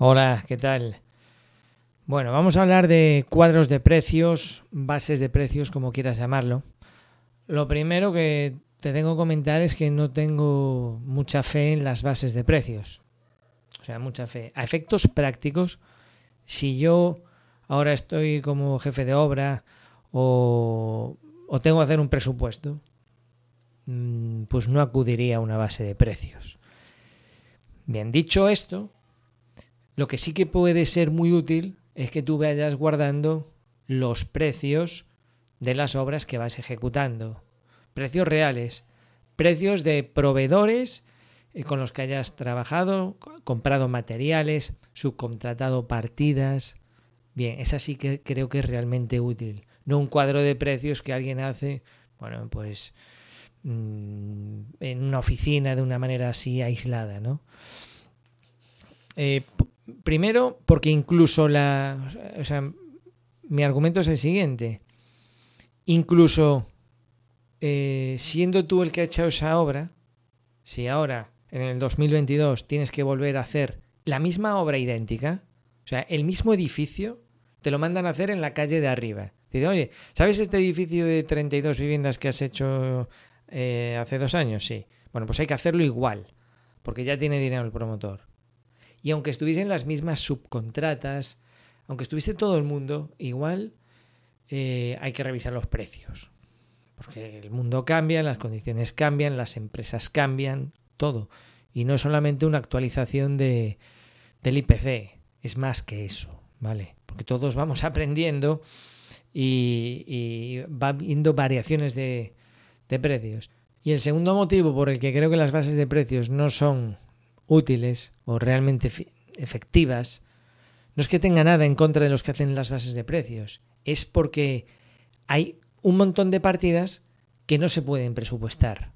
Hola, ¿qué tal? Bueno, vamos a hablar de cuadros de precios, bases de precios, como quieras llamarlo. Lo primero que te tengo que comentar es que no tengo mucha fe en las bases de precios. O sea, mucha fe. A efectos prácticos, si yo ahora estoy como jefe de obra o, tengo que hacer un presupuesto, mm, pues no acudiría a una base de precios. Bien, dicho esto, lo que sí que puede ser muy útil es que tú vayas guardando los precios de las obras que vas ejecutando. Precios reales, precios de proveedores eh, con los que hayas trabajado, comprado materiales, subcontratado partidas. Bien, esa sí que creo que es realmente útil. No un cuadro de precios que alguien hace, bueno, pues mm, en una oficina de una manera así aislada, ¿no? Eh, Primero, porque incluso la. O sea, mi argumento es el siguiente. Incluso eh, siendo tú el que ha hecho esa obra, si ahora, en el 2022, tienes que volver a hacer la misma obra idéntica, o sea, el mismo edificio, te lo mandan a hacer en la calle de arriba. Dice, oye, ¿sabes este edificio de 32 viviendas que has hecho eh, hace dos años? Sí. Bueno, pues hay que hacerlo igual, porque ya tiene dinero el promotor. Y aunque estuviesen las mismas subcontratas, aunque estuviese todo el mundo, igual eh, hay que revisar los precios. Porque el mundo cambia, las condiciones cambian, las empresas cambian, todo. Y no es solamente una actualización de, del IPC, es más que eso, ¿vale? Porque todos vamos aprendiendo y, y va viendo variaciones de, de precios. Y el segundo motivo por el que creo que las bases de precios no son útiles o realmente efectivas, no es que tenga nada en contra de los que hacen las bases de precios, es porque hay un montón de partidas que no se pueden presupuestar.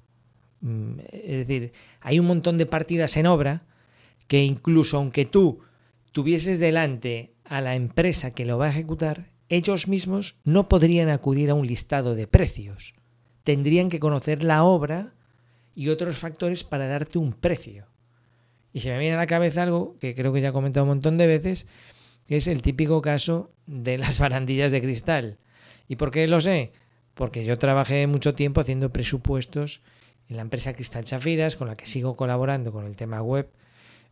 Mm, es decir, hay un montón de partidas en obra que incluso aunque tú tuvieses delante a la empresa que lo va a ejecutar, ellos mismos no podrían acudir a un listado de precios. Tendrían que conocer la obra y otros factores para darte un precio. Y se me viene a la cabeza algo que creo que ya he comentado un montón de veces, que es el típico caso de las barandillas de cristal. ¿Y por qué lo sé? Porque yo trabajé mucho tiempo haciendo presupuestos en la empresa Cristal Chafiras, con la que sigo colaborando con el tema web.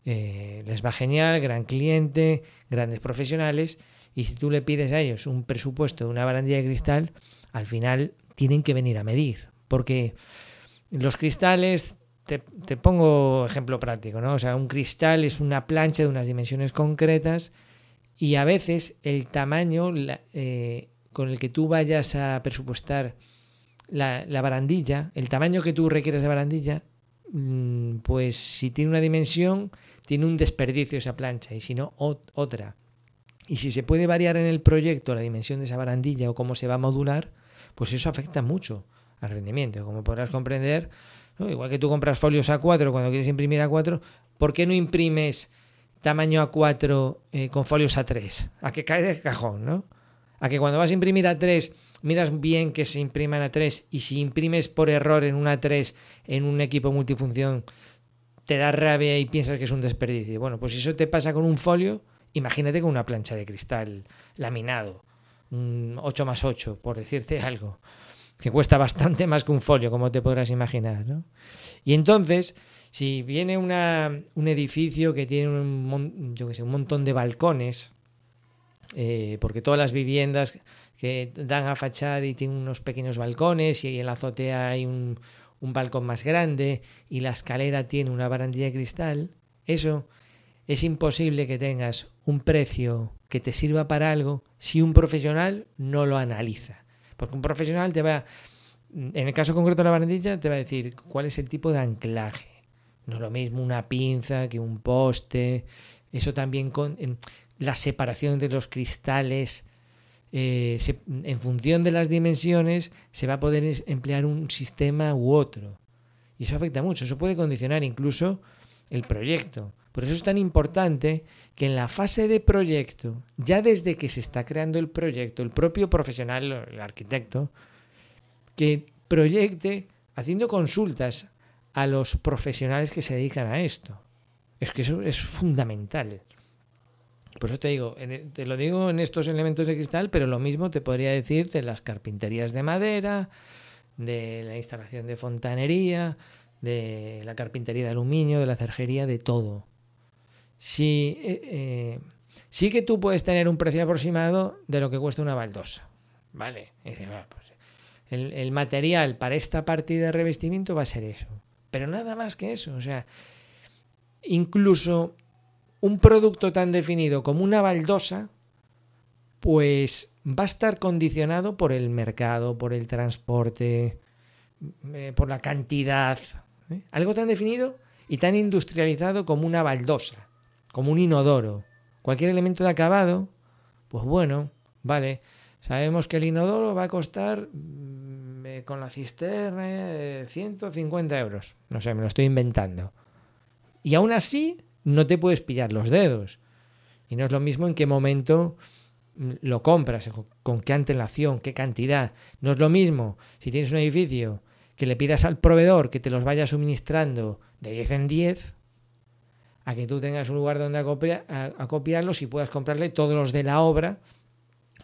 Eh, les va genial, gran cliente, grandes profesionales. Y si tú le pides a ellos un presupuesto de una barandilla de cristal, al final tienen que venir a medir. Porque los cristales te, pongo ejemplo práctico, ¿no? O sea, un cristal es una plancha de unas dimensiones concretas y a veces el tamaño eh, con el que tú vayas a presupuestar la, barandilla, el tamaño que tú requieres de barandilla, mm, pues si tiene una dimensión, tiene un desperdicio esa plancha y si no, otra. Y si se puede variar en el proyecto la dimensión de esa barandilla o cómo se va a modular, pues eso afecta mucho al rendimiento. Como podrás comprender, Igual que tú compras folios A4 cuando quieres imprimir A4, ¿por qué no imprimes tamaño A4 eh, con folios A3? A que cae de cajón, ¿no? A que cuando vas a imprimir A3 miras bien que se imprima en A3 y si imprimes por error en un A3 en un equipo multifunción te da rabia y piensas que es un desperdicio. Bueno, pues si eso te pasa con un folio, imagínate con una plancha de cristal laminado, un 8 más 8, por decirte algo que cuesta bastante más que un folio, como te podrás imaginar. ¿no? Y entonces, si viene un edificio que tiene un, un montón de balcones, eh, porque todas las viviendas que dan a fachada y tienen unos pequeños balcones y en la azotea hay un, un balcón más grande y la escalera tiene una barandilla de cristal, eso es imposible que tengas un precio que te sirva para algo si un profesional no lo analiza. Porque un profesional te va, en el caso concreto de la barandilla, te va a decir cuál es el tipo de anclaje. No es lo mismo una pinza que un poste. Eso también con la separación de los cristales. Eh, en función de las dimensiones se va a poder emplear un sistema u otro. Y eso afecta mucho. Eso puede condicionar incluso el proyecto. Por eso es tan importante que en la fase de proyecto, ya desde que se está creando el proyecto, el propio profesional, el arquitecto, que proyecte haciendo consultas a los profesionales que se dedican a esto. Es que eso es fundamental. Por eso te digo, te lo digo en estos elementos de cristal, pero lo mismo te podría decir de las carpinterías de madera, de la instalación de fontanería, de la carpintería de aluminio, de la cerjería, de todo. Sí, eh, eh, sí que tú puedes tener un precio aproximado de lo que cuesta una baldosa. Vale. Pues, el, el, material para esta partida de revestimiento va a ser eso. Pero nada más que eso. O sea, incluso un producto tan definido como una baldosa, pues va a estar condicionado por el mercado, por el transporte, eh, por la cantidad. ¿Eh? Algo tan definido y tan industrializado como una baldosa, como un inodoro. Cualquier elemento de acabado, pues bueno, vale. Sabemos que el inodoro va a costar mm, eh, con la cisterna 150 euros. No sé, me lo estoy inventando. Y aún así no te puedes pillar los dedos. Y no es lo mismo en qué momento mm, lo compras, con qué antelación, qué cantidad. No es lo mismo si tienes un edificio que le pidas al proveedor que te los vaya suministrando de 10 en 10, a que tú tengas un lugar donde acopiarlos y puedas comprarle todos los de la obra,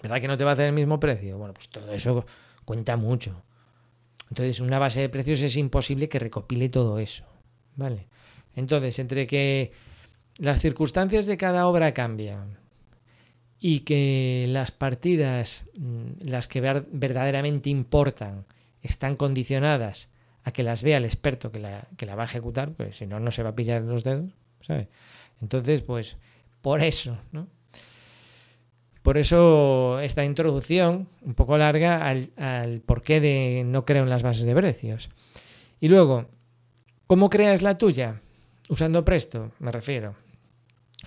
¿verdad que no te va a hacer el mismo precio? Bueno, pues todo eso cuenta mucho. Entonces, una base de precios es imposible que recopile todo eso, ¿vale? Entonces, entre que las circunstancias de cada obra cambian y que las partidas, mm, las que verdaderamente importan, están condicionadas a que las vea el experto que la, que la va a ejecutar, pues si no, no se va a pillar los dedos, ¿sabes? Entonces, pues, por eso, ¿no? Por eso esta introducción, un poco larga, al, al porqué de no creo en las bases de precios. Y luego, ¿cómo creas la tuya? Usando Presto, me refiero.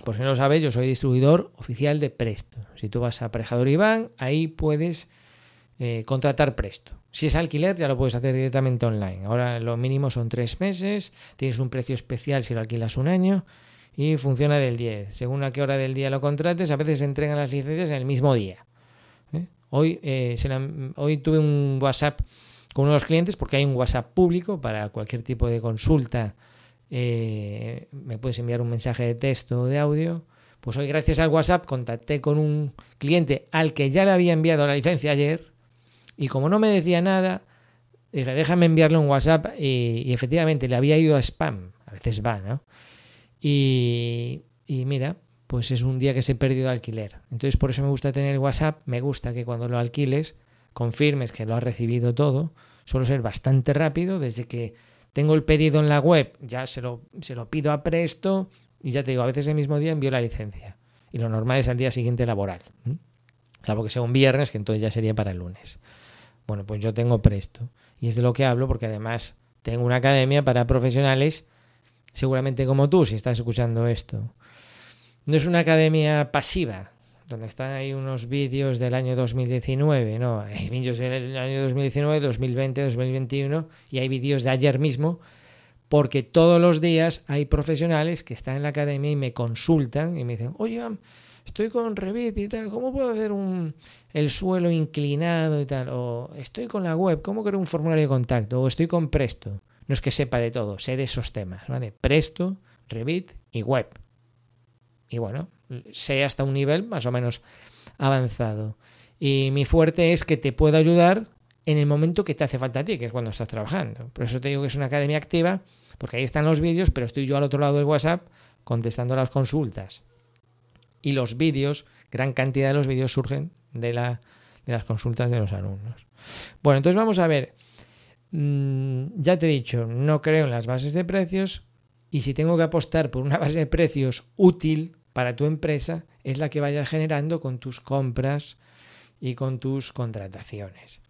Por si no lo sabéis, yo soy distribuidor oficial de Presto. Si tú vas a Aparejador Iván, ahí puedes eh, contratar Presto. Si es alquiler, ya lo puedes hacer directamente online. Ahora lo mínimo son tres meses, tienes un precio especial si lo alquilas un año y funciona del 10. Según a qué hora del día lo contrates, a veces se entregan las licencias en el mismo día. ¿eh? Hoy, eh, hoy tuve un WhatsApp con uno de los clientes porque hay un WhatsApp público para cualquier tipo de consulta me puedes enviar un mensaje de texto o de audio. Pues hoy, gracias al WhatsApp, contacté con un cliente al que ya le había enviado la licencia ayer. Y como no me decía nada, dije, déjame enviarle un WhatsApp. Y, efectivamente le había ido a spam. A veces va, ¿no? Y, mira, pues es un día que se perdido de alquiler. Entonces, por eso me gusta tener WhatsApp. Me gusta que cuando lo alquiles, confirmes que lo has recibido todo. Suelo ser bastante rápido desde que tengo el pedido en la web, ya se lo, se lo pido a Presto y ya te digo, a veces el mismo día envío la licencia. Y lo normal es al día siguiente laboral. Claro que sea un viernes, que entonces ya sería para el lunes. Bueno, pues yo tengo Presto. Y es de lo que hablo porque además tengo una academia para profesionales, seguramente como tú, si estás escuchando esto. No es una academia pasiva, donde están ahí unos vídeos del año 2019, ¿no? Hay vídeos del año 2019, 2020, 2021 y hay vídeos de ayer mismo, porque todos los días hay profesionales que están en la academia y me consultan y me dicen, oye, estoy con Revit y tal, ¿cómo puedo hacer un, el suelo inclinado y tal? O estoy con la web, ¿cómo creo un formulario de contacto? O estoy con Presto. No es que sepa de todo, sé de esos temas, ¿vale? Presto, Revit y web. Y bueno, sé hasta un nivel más o menos avanzado. Y mi fuerte es que te puedo ayudar en el momento que te hace falta a ti, que es cuando estás trabajando. Por eso te digo que es una academia activa, porque ahí están los vídeos, pero estoy yo al otro lado del WhatsApp contestando las consultas. Y los vídeos, gran cantidad de los vídeos surgen de, la, de las consultas de los alumnos. Bueno, entonces vamos a ver. Mm, ya te he dicho, no creo en las bases de precios y si tengo que apostar por una base de precios útil, para tu empresa es la que vayas generando con tus compras y con tus contrataciones.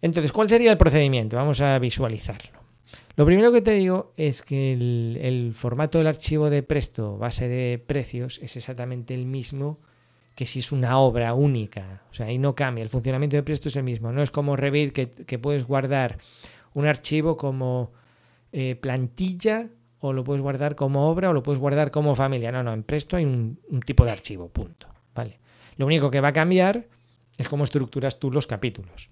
Entonces, ¿cuál sería el procedimiento? Vamos a visualizarlo. Lo primero que te digo es que el, formato del archivo de Presto, base de precios, es exactamente el mismo que si es una obra única. O sea, ahí no cambia. El funcionamiento de Presto es el mismo. No es como Revit que, puedes guardar un archivo como eh, plantilla o lo puedes guardar como obra o lo puedes guardar como familia. No, no, en Presto hay un, tipo de archivo, punto. ¿Vale? Lo único que va a cambiar es cómo estructuras tú los capítulos.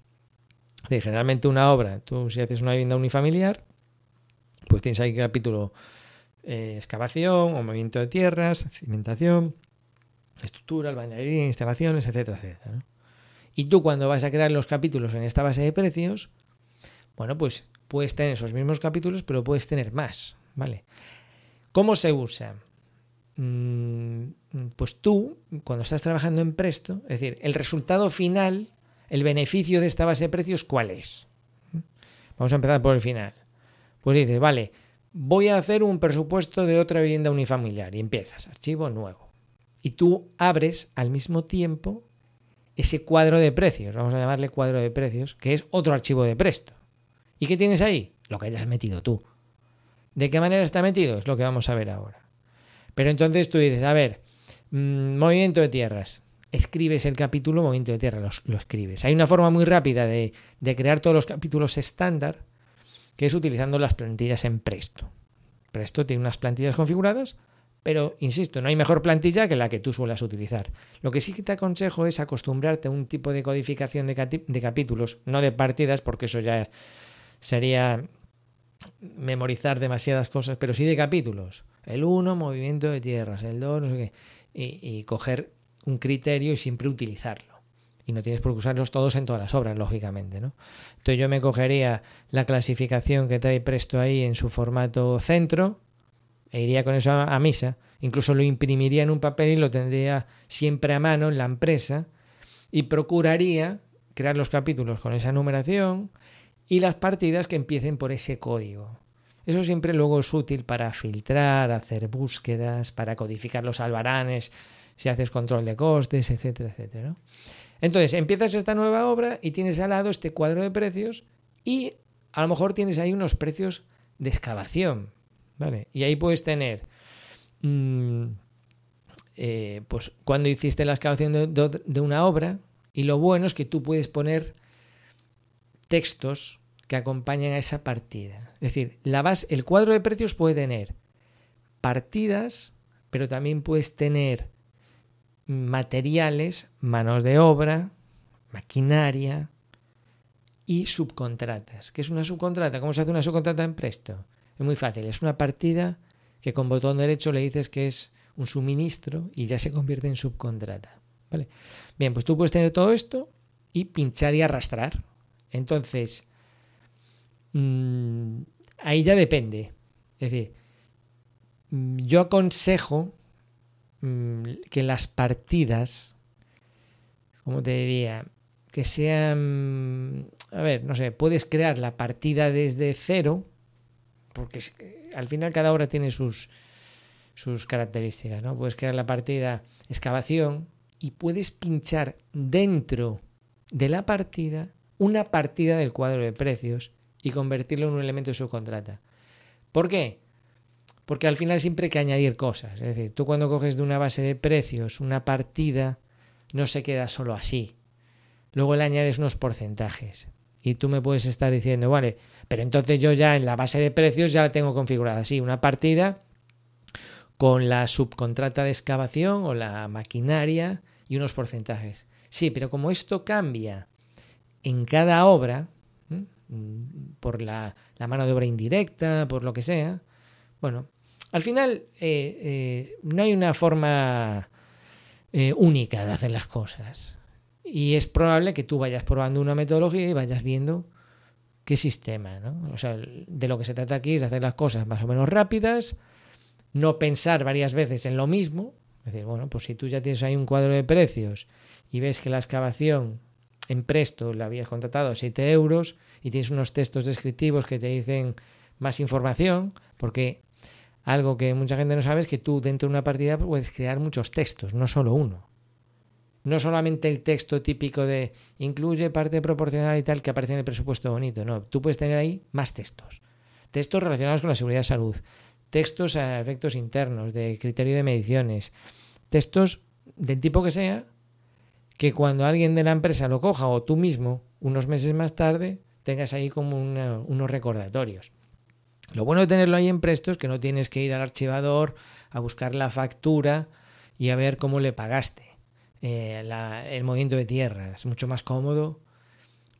Generalmente una obra, tú si haces una vivienda unifamiliar, pues tienes ahí capítulo eh, excavación o movimiento de tierras, cimentación, estructura, albañilería, instalaciones, etcétera, etcétera. Y tú cuando vas a crear los capítulos en esta base de precios, bueno, pues puedes tener esos mismos capítulos, pero puedes tener más, ¿vale? ¿Cómo se usa? Mm, pues tú, cuando estás trabajando en Presto, es decir, el resultado final, el beneficio de esta base de precios, ¿cuál es? Vamos a empezar por el final. Pues dices, vale, voy a hacer un presupuesto de otra vivienda unifamiliar y empiezas, archivo nuevo. Y tú abres al mismo tiempo ese cuadro de precios, vamos a llamarle cuadro de precios, que es otro archivo de Presto. ¿Y qué tienes ahí? Lo que hayas metido tú. ¿De qué manera está metido? Es lo que vamos a ver ahora. Pero entonces tú dices, a ver, mm, movimiento de tierras. Escribes el capítulo movimiento de tierras, lo, escribes. Hay una forma muy rápida de, de crear todos los capítulos estándar, que es utilizando las plantillas en Presto. Presto tiene unas plantillas configuradas, pero insisto, no hay mejor plantilla que la que tú suelas utilizar. Lo que sí que te aconsejo es acostumbrarte a un tipo de codificación de, capítulos, no de partidas, porque eso ya sería memorizar demasiadas cosas, pero sí de capítulos. El 1, movimiento de tierras, el 2, no sé qué. Y, y, coger un criterio y siempre utilizarlo. Y no tienes por qué usarlos todos en todas las obras, lógicamente. ¿no? Entonces yo me cogería la clasificación que trae Presto ahí en su formato centro e iría con eso a, misa. Incluso lo imprimiría en un papel y lo tendría siempre a mano en la empresa y procuraría crear los capítulos con esa numeración y las partidas que empiecen por ese código. Eso siempre luego es útil para filtrar, hacer búsquedas, para codificar los albaranes, si haces control de costes, etcétera, etcétera. Entonces, empiezas esta nueva obra y tienes al lado este cuadro de precios y a lo mejor tienes ahí unos precios de excavación, ¿vale? Y ahí puedes tener, mm, eh, pues, cuando hiciste la excavación de, una obra, y lo bueno es que tú puedes poner textos que acompañan a esa partida. Es decir, la base, el cuadro de precios puede tener partidas, pero también puedes tener materiales, manos de obra, maquinaria y subcontratas. ¿Qué es una subcontrata? ¿Cómo se hace una subcontrata en Presto? Es muy fácil, es una partida que con botón derecho le dices que es un suministro y ya se convierte en subcontrata. ¿Vale? Bien, pues tú puedes tener todo esto y pinchar y arrastrar. Entonces, mmm, ahí ya depende. Es decir, mm, yo aconsejo que las partidas, como te diría, que sean, a ver, no sé, puedes crear la partida desde cero, porque al final cada obra tiene sus, sus características, ¿no? Puedes crear la partida excavación y puedes pinchar dentro de la partida una partida del cuadro de precios y convertirlo en un elemento de subcontrata. ¿Por qué? Porque al final siempre hay que añadir cosas. Es decir, tú cuando coges de una base de precios una partida, no se queda solo así. Luego le añades unos porcentajes. Y tú me puedes estar diciendo, vale, pero entonces yo ya en la base de precios ya la tengo configurada así, una partida con la subcontrata de excavación o la maquinaria y unos porcentajes. Sí, pero como esto cambia en cada obra, por la, mano de obra indirecta, por lo que sea, bueno, al final eh, eh, no hay una forma eh, única de hacer las cosas. Y es probable que tú vayas probando una metodología y vayas viendo qué sistema, ¿no? O sea, de lo que se trata aquí es de hacer las cosas más o menos rápidas, no pensar varias veces en lo mismo. Es decir, bueno, pues si tú ya tienes ahí un cuadro de precios y ves que la excavación en Presto la habías contratado a 7 euros y tienes unos textos descriptivos que te dicen más información, porque algo que mucha gente no sabe es que tú dentro de una partida puedes crear muchos textos, no solo uno. No solamente el texto típico de incluye parte proporcional y tal que aparece en el presupuesto bonito. No, tú puedes tener ahí más textos. Textos relacionados con la seguridad de salud. Textos a efectos internos, de criterio de mediciones. Textos del tipo que sea, que cuando alguien de la empresa lo coja o tú mismo, unos meses más tarde, tengas ahí como unos recordatorios. Lo bueno de tenerlo ahí en presto es que no tienes que ir al archivador a buscar la factura y a ver cómo le pagaste. Eh, el movimiento de tierra. Es mucho más cómodo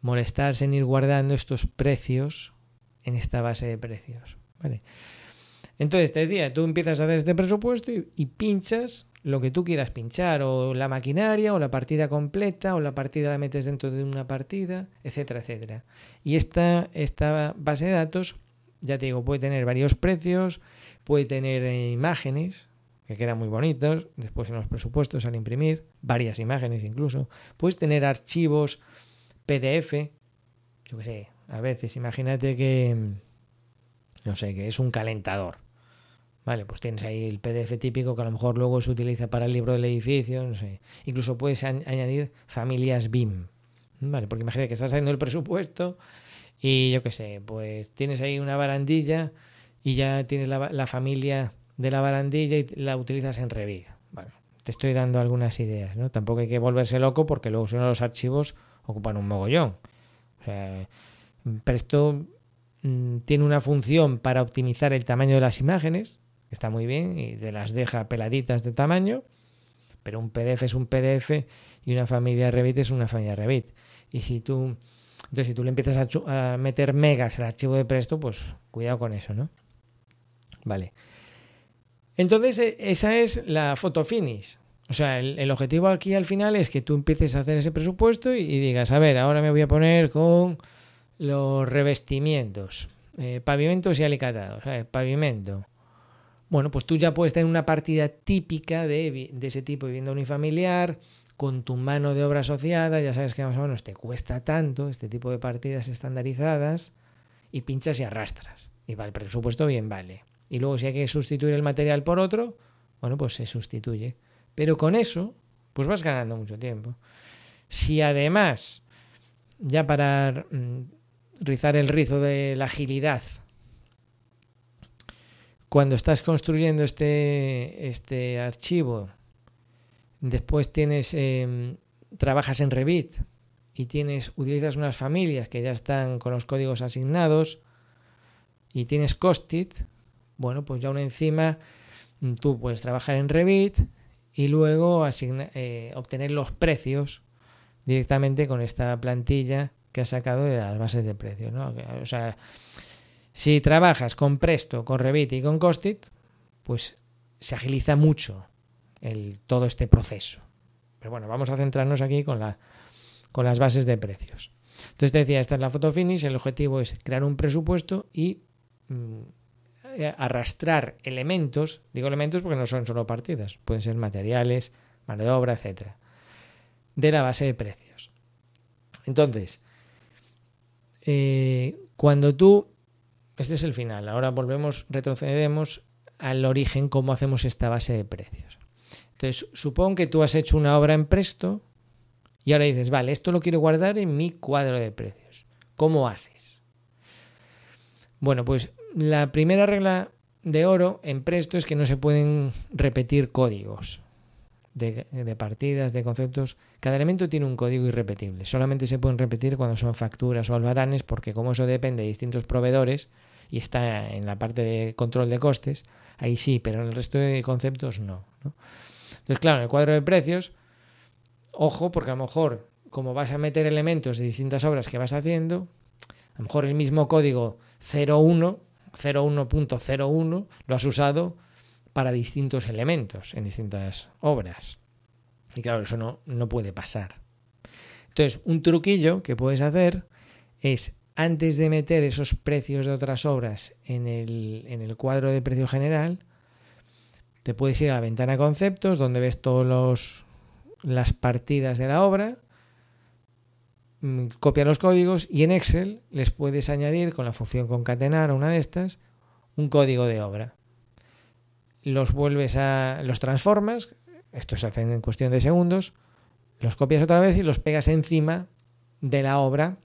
molestarse en ir guardando estos precios en esta base de precios. ¿vale? Entonces te decía, tú empiezas a hacer este presupuesto y, pinchas lo que tú quieras pinchar, o la maquinaria, o la partida completa, o la partida la metes dentro de una partida, etcétera, etcétera. Y esta, esta base de datos, ya te digo, puede tener varios precios, puede tener eh, imágenes, que quedan muy bonitos, después en los presupuestos al imprimir, varias imágenes incluso. Puedes tener archivos PDF, yo qué sé, a veces imagínate que, no sé, que es un calentador. Vale, pues tienes ahí el PDF típico que a lo mejor luego se utiliza para el libro del edificio, no sé. Incluso puedes añadir familias BIM. Vale, porque imagínate que estás haciendo el presupuesto y yo qué sé, pues tienes ahí una barandilla y ya tienes la, la familia de la barandilla y la utilizas en Revit. Bueno, te estoy dando algunas ideas, ¿no? Tampoco hay que volverse loco porque luego son los archivos ocupan un mogollón. O sea, Presto mm, tiene una función para optimizar el tamaño de las imágenes, está muy bien, y te las deja peladitas de tamaño, pero un PDF es un PDF y una familia Revit es una familia Revit. Y si tú, entonces si tú le empiezas a, meter megas al archivo de Presto, pues cuidado con eso, ¿no? Vale. Entonces, e, esa es la foto finish. O sea, el, objetivo aquí al final es que tú empieces a hacer ese presupuesto y, digas, a ver, ahora me voy a poner con los revestimientos, eh, pavimentos y alicatados, pavimento. Bueno, pues tú ya puedes tener una partida típica de, de, ese tipo vivienda unifamiliar, con tu mano de obra asociada, ya sabes que más o menos te cuesta tanto este tipo de partidas estandarizadas, y pinchas y arrastras. Y va el presupuesto bien vale y luego si hay que sustituir el material por otro, bueno, pues se sustituye. Pero con eso, pues vas ganando mucho tiempo. Si además, ya para mm, rizar el rizo de la agilidad, cuando estás construyendo este, este archivo, después tienes, em, trabajas en Revit y tienes, utilizas unas familias que ya están con los códigos asignados y tienes Costit, bueno, pues ya una encima mm, tú puedes trabajar en Revit y luego eh, obtener los precios directamente con esta plantilla que has sacado de las bases de precios. ¿no? O sea, si trabajas con Presto, con Revit y con Costit, pues se agiliza mucho todo este proceso. Pero bueno, vamos a centrarnos aquí con, la, con las bases de precios. Entonces te decía, esta es la foto finish, el objetivo es crear un presupuesto y mm, eh, arrastrar elementos, digo elementos porque no son solo partidas, pueden ser materiales, mano de obra, etcétera, de la base de precios. Entonces, eh, cuando tú, este es el final, ahora volvemos, retrocedemos al origen, cómo hacemos esta base de precios. Entonces, supón que tú has hecho una obra en Presto y ahora dices, vale, esto lo quiero guardar en mi cuadro de precios. ¿Cómo haces? Bueno, pues la primera regla de oro en Presto es que no se pueden repetir códigos de, partidas, de conceptos. Cada elemento tiene un código irrepetible. Solamente se pueden repetir cuando son facturas o albaranes, porque como eso depende de distintos proveedores y está en la parte de control de costes, ahí sí, pero en el resto de conceptos no. Entonces, claro, en el cuadro de precios, ojo, porque a lo mejor, como vas a meter elementos de distintas obras que vas haciendo, a lo mejor el mismo código 01 01.01 lo has usado para distintos elementos en distintas obras. Y claro, eso no, no puede pasar. Entonces, un truquillo que puedes hacer es, antes de meter esos precios de otras obras en el, en el cuadro de precio general, te puedes ir a la ventana conceptos, donde ves todas las partidas de la obra, Mm, copia los códigos y en Excel les puedes añadir con la función concatenar a una de estas un código de obra. Los vuelves a. los transformas, esto se hace en cuestión de segundos, los copias otra vez y los pegas encima de la obra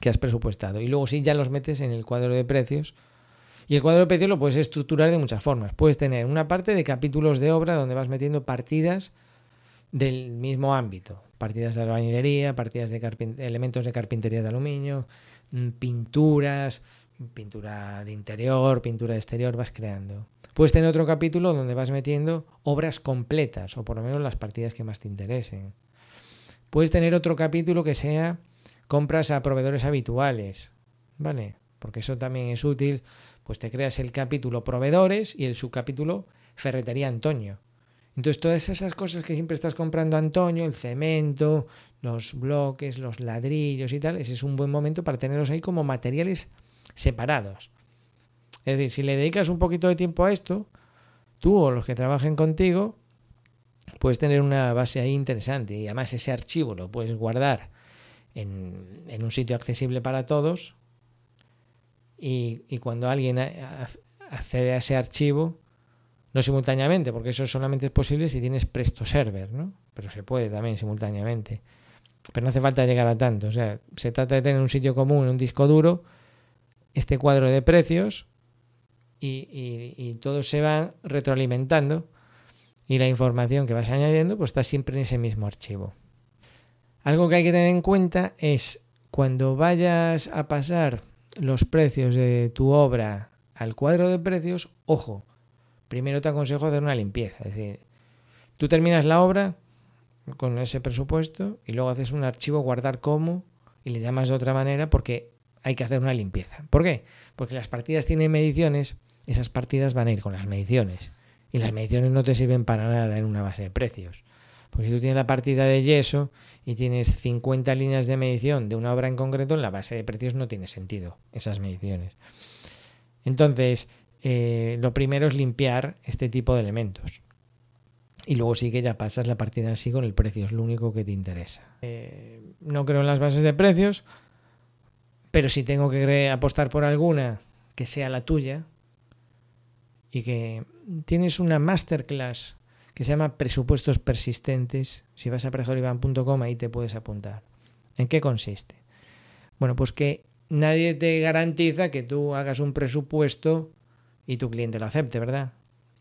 que has presupuestado. Y luego sí ya los metes en el cuadro de precios. Y el cuadro de lo puedes estructurar de muchas formas. Puedes tener una parte de capítulos de obra donde vas metiendo partidas del mismo ámbito partidas de albañilería, partidas de elementos de carpintería de aluminio, mm, pinturas, pintura de interior, pintura de exterior, vas creando. Puedes tener otro capítulo donde vas metiendo obras completas, o por lo menos las partidas que más te interesen. Puedes tener otro capítulo que sea compras a proveedores habituales, ¿vale? Porque eso también es útil, pues te creas el capítulo proveedores y el subcapítulo ferretería Antonio. Entonces, todas esas cosas que siempre estás comprando, Antonio, el cemento, los bloques, los ladrillos y tal, ese es un buen momento para tenerlos ahí como materiales separados. Es decir, si le dedicas un poquito de tiempo a esto, tú o los que trabajen contigo, puedes tener una base ahí interesante. Y además ese archivo lo puedes guardar en, en un sitio accesible para todos. Y, cuando alguien accede a ese archivo, no simultáneamente, porque eso solamente es posible si tienes Presto Server, ¿no? Pero se puede también simultáneamente. Pero no hace falta llegar a tanto. O sea, se trata de tener un sitio común, un disco duro, este cuadro de precios y, y, y todos se van retroalimentando y la información que vas añadiendo pues está siempre en ese mismo archivo. Algo que hay que tener en cuenta es cuando vayas a pasar los precios de tu obra al cuadro de precios, ojo, primero te aconsejo hacer una limpieza. Es decir, tú terminas la obra con ese presupuesto y luego haces un archivo guardar como y le llamas de otra manera porque hay que hacer una limpieza. ¿Por qué? Porque las partidas tienen mediciones, esas partidas van a ir con las mediciones. Y las mediciones no te sirven para nada en una base de precios. Porque si tú tienes la partida de yeso y tienes 50 líneas de medición de una obra en concreto, en la base de precios no tiene sentido esas mediciones. Entonces, eh, lo primero es limpiar este tipo de elementos. Y luego sí que ya pasas la partida así con el precio, es lo único que te interesa. Eh, no creo en las bases de precios, pero si tengo que apostar por alguna que sea la tuya y que tienes una masterclass que se llama Presupuestos Persistentes. Si vas a prejoriban.com ahí te puedes apuntar. ¿En qué consiste? Bueno, pues que nadie te garantiza que tú hagas un presupuesto y tu cliente lo acepte, ¿verdad?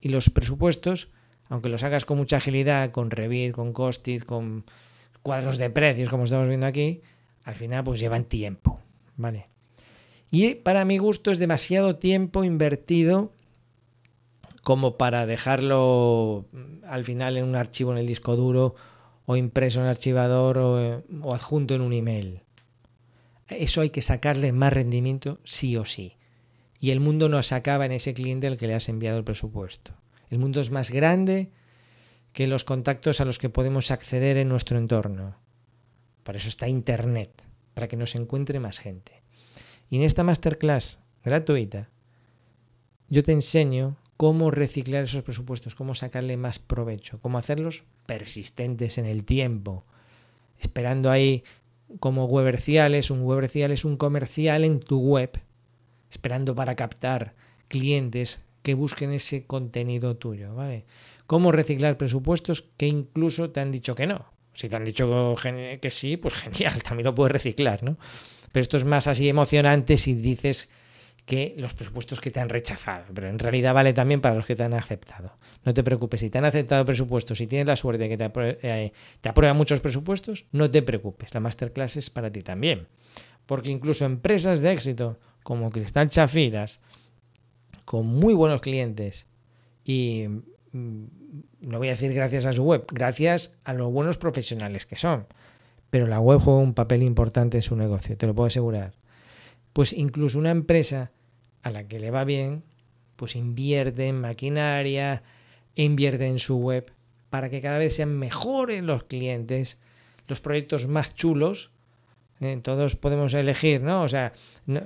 Y los presupuestos, aunque los hagas con mucha agilidad, con Revit, con Costit, con cuadros de precios, como estamos viendo aquí, al final pues llevan tiempo, ¿vale? Y para mi gusto es demasiado tiempo invertido como para dejarlo mm, al final en un archivo en el disco duro o impreso en el archivador o, eh, o adjunto en un email. Eso hay que sacarle más rendimiento sí o sí. Y el mundo no se acaba en ese cliente al que le has enviado el presupuesto. El mundo es más grande que los contactos a los que podemos acceder en nuestro entorno. Para eso está Internet, para que nos encuentre más gente. Y en esta masterclass gratuita, yo te enseño cómo reciclar esos presupuestos, cómo sacarle más provecho, cómo hacerlos persistentes en el tiempo, esperando ahí como weberciales, un webercial es un comercial en tu web, esperando para captar clientes que busquen ese contenido tuyo, ¿vale? Cómo reciclar presupuestos que incluso te han dicho que no. Si te han dicho que sí, pues genial, también lo puedes reciclar, ¿no? Pero esto es más así emocionante si dices que los presupuestos que te han rechazado, pero en realidad vale también para los que te han aceptado. No te preocupes, si te han aceptado presupuestos, si tienes la suerte de que te, eh, aprueban muchos presupuestos, no te preocupes, la masterclass es para ti también. Porque incluso empresas de éxito como Cristal Chafiras, con muy buenos clientes, y mm, no voy a decir gracias a su web, gracias a los buenos profesionales que son, pero la web juega un papel importante en su negocio, te lo puedo asegurar. Pues incluso una empresa a la que le va bien, pues invierte en maquinaria, invierte en su web para que cada vez sean mejores los clientes, los proyectos más chulos. Eh, todos podemos elegir, ¿no? O sea,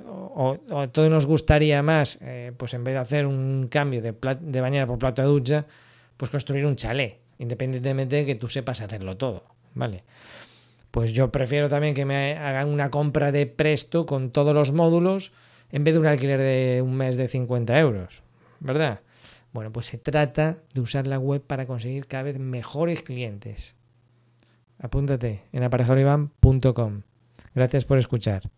o, o, todos nos gustaría más, eh, pues en vez de hacer un cambio de, de bañera por plato de ducha, pues construir un chalet, independientemente de que tú sepas hacerlo todo, ¿vale? Pues yo prefiero también que me hagan una compra de presto con todos los módulos en vez de un alquiler de un mes de 50 euros, ¿verdad? Bueno, pues se trata de usar la web para conseguir cada vez mejores clientes. Apúntate en aparejadorivan.com. Gracias por escuchar.